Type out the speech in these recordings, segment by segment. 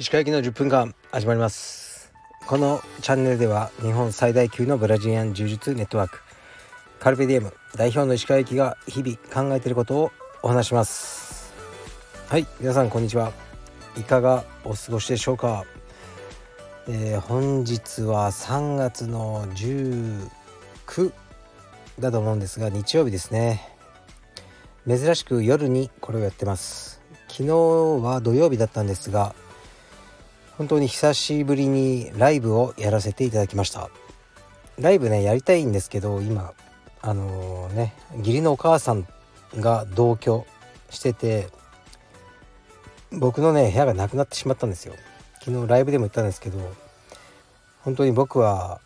石川行きの10分間始まります。このチャンネルでは日本最大級のブラジリアン柔術ネットワークカルペディエム代表の石川行きが日々考えていることをお話します。はい皆さんこんにちは。いかがお過ごしでしょうか、えー、本日は3月の19だと思うんですが日曜日ですね。珍しく夜にこれをやってます。昨日は土曜日だったんですが本当に久しぶりにライブをやらせていただきました。ライブねやりたいんですけど今あのー、ね義理のお母さんが同居してて僕のね部屋がなくなってしまったんですよ。昨日ライブでも言ったんですけど本当に僕は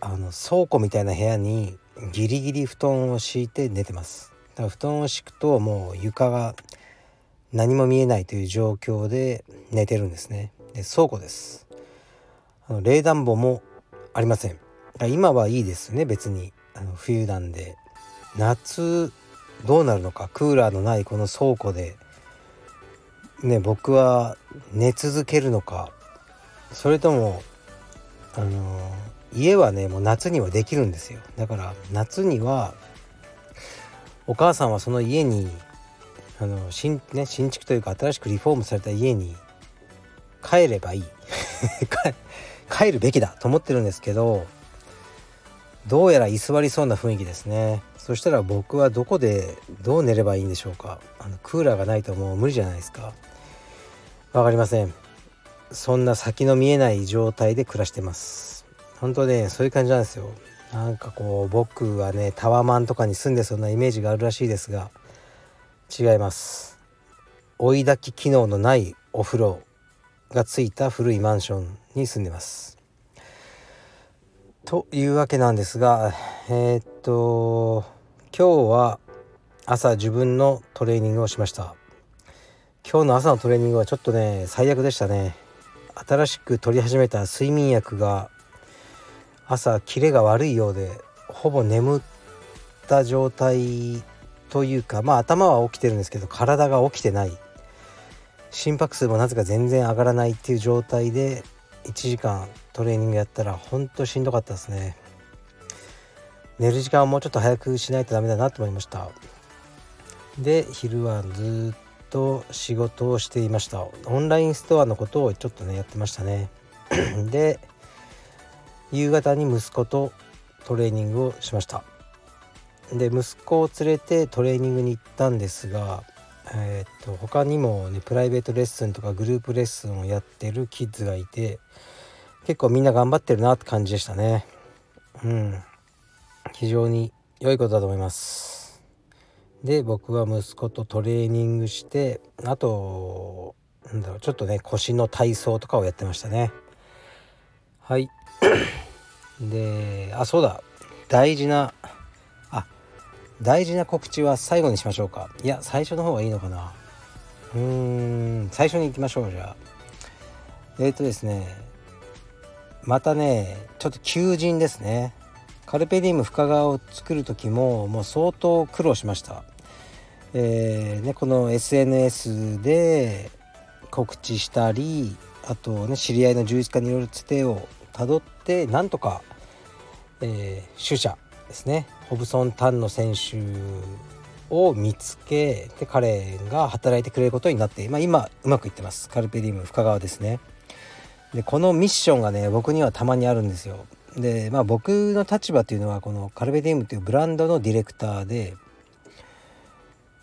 あの倉庫みたいな部屋にギリギリ布団を敷いて寝てます。だから布団を敷くともう床が何も見えないという状況で寝てるんですね。で倉庫です。あの冷暖房もありません。今はいいですね別に。あの冬なんで。夏どうなるのかクーラーのないこの倉庫で。ね僕は寝続けるのか。それともあの家はねもう夏にはできるんですよ。だから夏にはお母さんはその家にあの新,、ね、新築というか新しくリフォームされた家に帰ればいい。帰るべきだと思ってるんですけどどうやら居座りそうな雰囲気ですね。そしたら僕はどこでどう寝ればいいんでしょうか。あのクーラーがないともう無理じゃないですか。わかりません。そんな先の見えない状態で暮らしてます。本当ねそういう感じなんですよ。なんかこう僕はねタワマンとかに住んでそうなイメージがあるらしいですが違います。追い焚き機能のないお風呂がついた古いマンションに住んでます。というわけなんですがえー、っと今日は朝自分のトレーニングをしました。今日の朝のトレーニングはちょっとね最悪でしたね。新しく取り始めた睡眠薬が朝キレが悪いようでほぼ眠った状態というかまあ頭は起きてるんですけど体が起きてない。心拍数もなぜか全然上がらないっていう状態で1時間トレーニングやったらほんとしんどかったですね。寝る時間をもうちょっと早くしないとダメだなと思いました。で昼はずっと仕事をしていました。オンラインストアのことをちょっとねやってましたね。で夕方に息子とトレーニングをしました。で息子を連れてトレーニングに行ったんですがえー、っと他にもねプライベートレッスンとかグループレッスンをやってるキッズがいて結構みんな頑張ってるなって感じでしたね。うん。非常に良いことだと思います。で僕は息子とトレーニングしてあとなんだろうちょっとね腰の体操とかをやってましたね。はい。であそうだ。大事なあ大事な告知は最後にしましょうか。いや最初の方がいいのかな。うーん最初に行きましょうじゃあ。えっ、ー、とですねまたねちょっと求人ですね。カルペディウム深川を作る時ももう相当苦労しました。えー、ね、この SNS で告知したりあとね知り合いの充実家にいろいろつてをたどってなんとか、えー、主者ですね。ホブソン・タンの選手を見つけで彼が働いてくれることになって、まあ、今うまくいってます。カルペディウム深川ですね。でこのミッションがね僕にはたまにあるんですよ。でまあ僕の立場っていうのはこのカルペディウムというブランドのディレクターで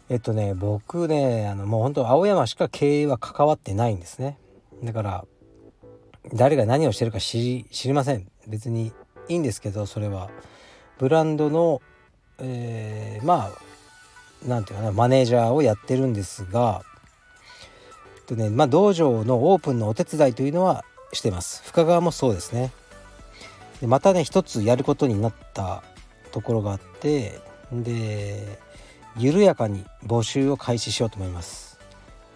えっとね僕ねあのもう本当青山しか経営は関わってないんですね。だから誰が何をしてるか知りません。別にいいんですけどそれは。ブランドの、えー、まあ何て言うかなマネージャーをやってるんですがとねまあ、道場のオープンのお手伝いというのはしてます。深川もそうですね。でまたね一つやることになったところがあってで緩やかに募集を開始しようと思います。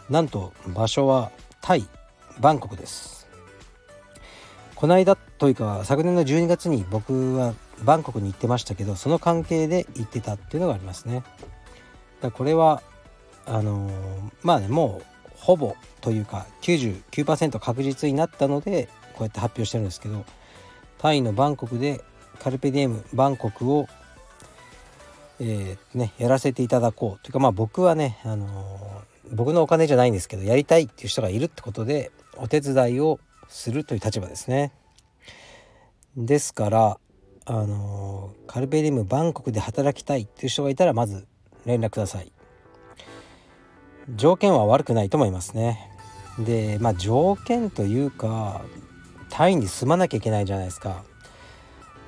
なんと場所はタイバンコクです。この間というか昨年の12月に僕はバンコクに行ってましたけどその関係で行ってたっていうのがありますね。だこれはあのー、まあねもうほぼというか99%確実になったのでこうやって発表してるんですけどタイのバンコクでカルペディエムバンコクを、えー、ね、やらせていただこうというかまあ僕はね、あのー、僕のお金じゃないんですけどやりたいっていう人がいるってことでお手伝いをするという立場ですね。ですからあの、カルペディエムバンコクで働きたいっていう人がいたらまず連絡ください。条件は悪くないと思いますね。でまあ条件というかタイに住まなきゃいけないじゃないですか。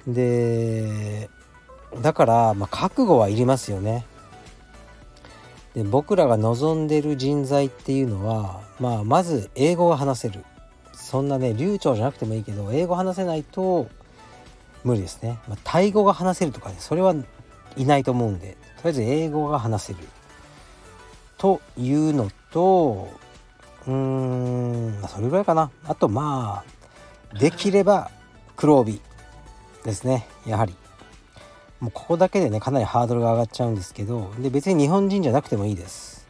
でだから、まあ、覚悟はいりますよね。で僕らが望んでる人材っていうのは、まあ、まず英語が話せるそんなね流暢じゃなくてもいいけど英語話せないと無理ですね、まあ、タイ語が話せるとかねそれはいないと思うんでとりあえず英語が話せる。というのとうーんそれぐらいかな。あとまあできれば黒帯ですね。やはり。もうここだけでねかなりハードルが上がっちゃうんですけどで別に日本人じゃなくてもいいです。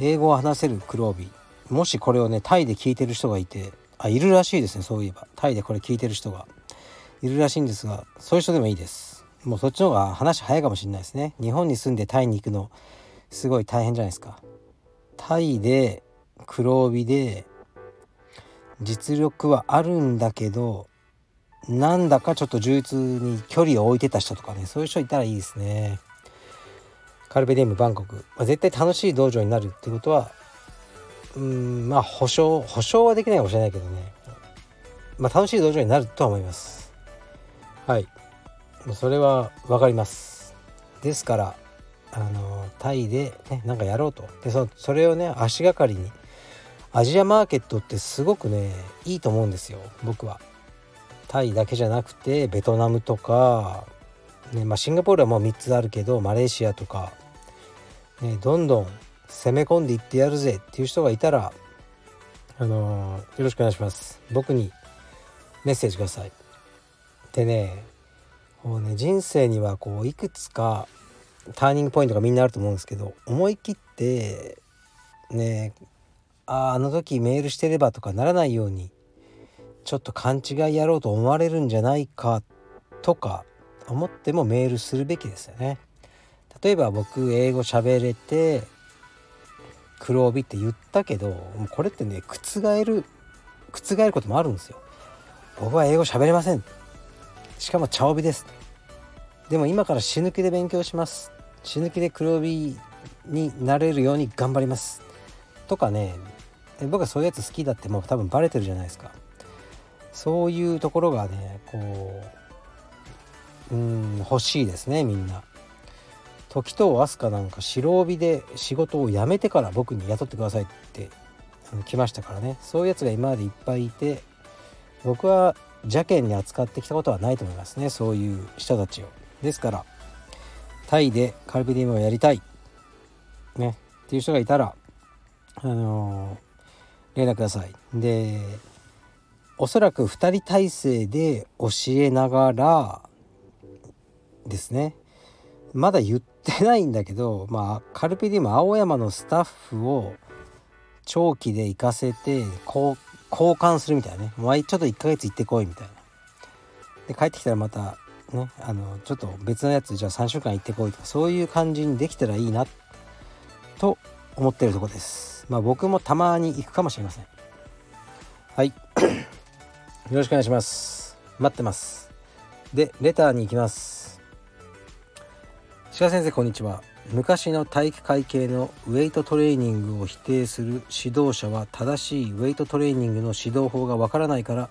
英語を話せる黒帯。もしこれをねタイで聞いてる人がいてあいるらしいですねそういえば。タイでこれ聞いてる人が。いるらしいんですがそういう人でもいいです。もうそっちの方が話早いかもしれないですね。日本に住んでタイに行くのすごい大変じゃないですか。タイで黒帯で実力はあるんだけどなんだかちょっと充実に距離を置いてた人とかねそういう人いたらいいですね。カルベディウムバンコク、まあ、絶対楽しい道場になるってことはうんまあ保証保証はできないかもしれないけどね。まあ楽しい道場になるとは思います。はい。それは分かります。ですからあのタイでねなんかやろうと。でそそれをね足がかりにアジアマーケットってすごくねいいと思うんですよ。僕は。タイだけじゃなくてベトナムとか、ねまあ、シンガポールはもう3つあるけどマレーシアとか、ね、どんどん攻め込んでいってやるぜっていう人がいたら、あのー、よろしくお願いします僕にメッセージくださいでねこうね人生にはこういくつかターニングポイントがみんなあると思うんですけど思い切ってねああの時メールしてればとかならないようにちょっと勘違いやろうと思われるんじゃないかとか思ってもメールするべきですよね。例えば僕英語喋れて黒帯って言ったけどこれってね覆る覆ることもあるんですよ。僕は英語喋れません。しかも茶帯です。でも今から死ぬ気で勉強します。死ぬ気で黒帯になれるように頑張ります。とかね僕はそういうやつ好きだってもう多分バレてるじゃないですか。そういうところがねこううん欲しいですねみんな。時藤飛鳥なんか白帯で仕事を辞めてから僕に雇ってくださいって来ましたからね。そういうやつが今までいっぱいいて僕は邪険に扱ってきたことはないと思いますね。そういう人たちを。ですからタイでカルビディムをやりたい、ね、っていう人がいたらあのー、連絡ください。でおそらく2人体制で教えながらですね。まだ言ってないんだけどまあカルピディウム青山のスタッフを長期で行かせて交換するみたいなね。もうちょっと1ヶ月行ってこいみたいな。で帰ってきたらまたねあのちょっと別のやつじゃあ3週間行ってこいとかそういう感じにできたらいいなと思ってるとこです。まあ僕もたまに行くかもしれません。はい。よろしくお願いします。待ってます。でレターに行きます。鹿先生こんにちは。昔の体育会系のウェイトトレーニングを否定する指導者は正しいウェイトトレーニングの指導法がわからないから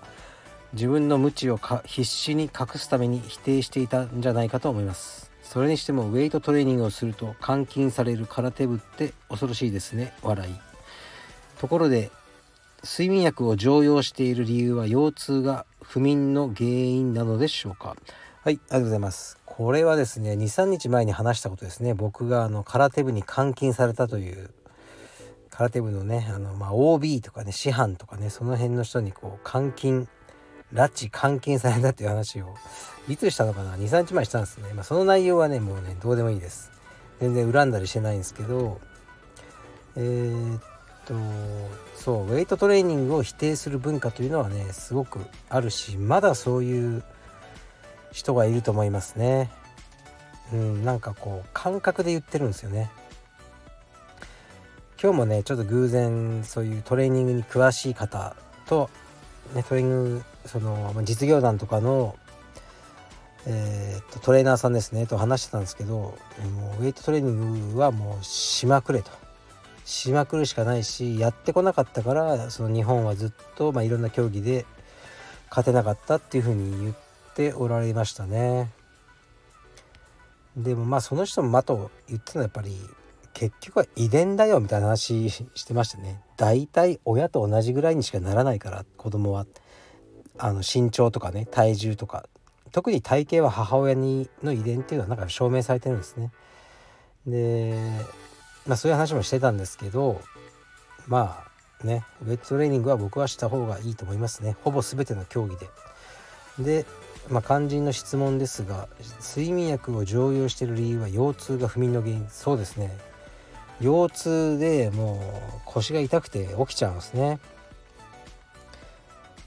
自分の無知を必死に隠すために否定していたんじゃないかと思います。それにしてもウェイトトレーニングをすると監禁される空手部って恐ろしいですね。笑い。ところで睡眠薬を常用している理由は腰痛が不眠の原因なのでしょうか？はいありがとうございます。これはですね23日前に話したことですね。僕があの空手部に監禁されたという空手部のねあの、まあ、OB とかね師範とかねその辺の人にこう監禁拉致監禁されたっていう話をいつしたのかな？23日前したんですね、まあ、その内容はねもうねどうでもいいです。全然恨んだりしてないんですけどえー、っとそうウェイトトレーニングを否定する文化というのはねすごくあるしまだそういう人がいると思いますね。うんなんかこう感覚で言ってるんですよね。今日もねちょっと偶然そういうトレーニングに詳しい方と、ね、トレーニングその実業団とかの、えー、っとトレーナーさんですねと話してたんですけどもうウェイトトレーニングはもうしまくれと。しまくるしかないしやってこなかったからその日本はずっと、まあ、いろんな競技で勝てなかったっていうふうに言っておられましたね。でもまあその人もまと言ってたのはやっぱり結局は遺伝だよみたいな話してましたね。大体親と同じぐらいにしかならないから子供はあの身長とかね体重とか特に体型は母親にの遺伝っていうのはなんか証明されてるんですね。でまあそういう話もしてたんですけどまあねウェットトレーニングは僕はした方がいいと思いますねほぼ全ての競技で。で、まあ、肝心の質問ですが睡眠薬を常用している理由は腰痛が不眠の原因。そうですね。腰痛でもう腰が痛くて起きちゃうんですね。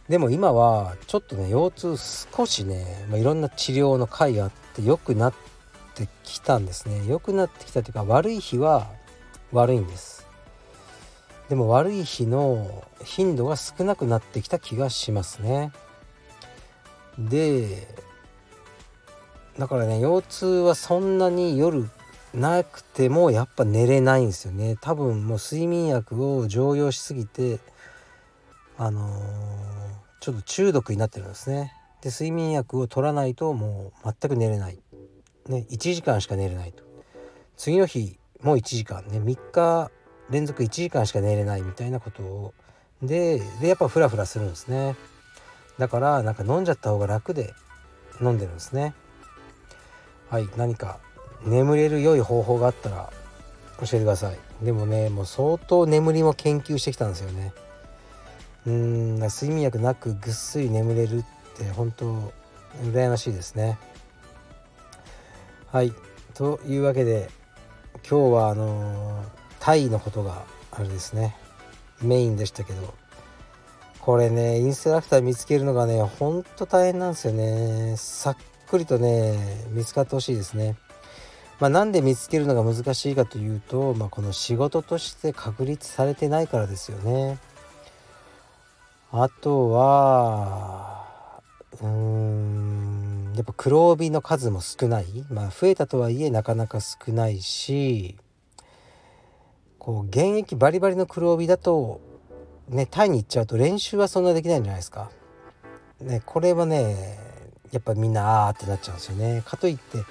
でも今はちょっとね腰痛少しね、まあ、いろんな治療の回があって良くなってきたんですね。良くなってきたというか悪い日は悪いんです。でも悪い日の頻度が少なくなってきた気がしますね。でだからね腰痛はそんなに夜なくてもやっぱ寝れないんですよね。多分もう睡眠薬を常用しすぎてあのー、ちょっと中毒になってるんですね。で睡眠薬を取らないともう全く寝れない。ね1時間しか寝れないと。次の日もう1時間ね3日連続1時間しか寝れないみたいなことを。ででやっぱフラフラするんですね。だからなんか飲んじゃった方が楽で飲んでるんですね。はい何か眠れる良い方法があったら教えてください。でもねもう相当眠りも研究してきたんですよね。うん睡眠薬なくぐっすり眠れるって本当羨ましいですね。はいというわけで今日はあのタイのことがあれですね。メインでしたけど。これねインストラクター見つけるのがねほんと大変なんですよね。さっくりとね見つかってほしいですね。まあ、なんで見つけるのが難しいかというと、まあ、この仕事として確立されてないからですよね。あとはうーんやっぱ黒帯の数も少ない。まあ増えたとはいえなかなか少ないしこう現役バリバリの黒帯だとねタイに行っちゃうと練習はそんなできないんじゃないですか。ねこれはねやっぱみんなあーってなっちゃうんですよね。かといって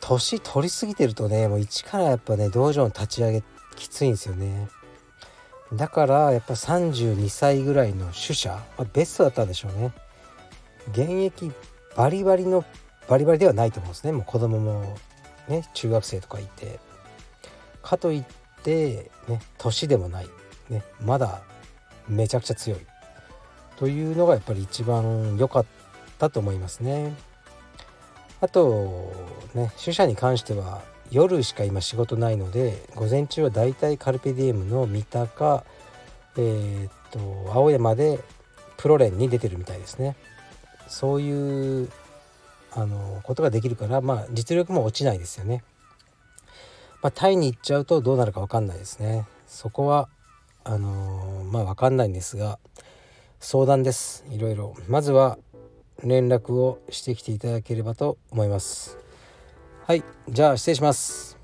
年取りすぎてるとねもう一からやっぱね道場の立ち上げきついんですよね。だからやっぱ32歳ぐらいの主者、ま、ベストだったんでしょうね。現役バリバリのバリバリではないと思うんですね。もう子供もね中学生とかいて。かといってね年でもない、ね、まだめちゃくちゃ強い。というのがやっぱり一番良かったと思いますね。あとね主者に関しては夜しか今仕事ないので午前中はだいたいカルペディエムの三鷹えー、っと青山でプロ連に出てるみたいですね。そういうあのことができるからまあ実力も落ちないですよね。まあ、タイに行っちゃうとどうなるか分かんないですね。そこはあのー、まあ分かんないんですが相談です。いろいろ。まずは連絡をしてきていただければと思います。はい。じゃあ失礼します。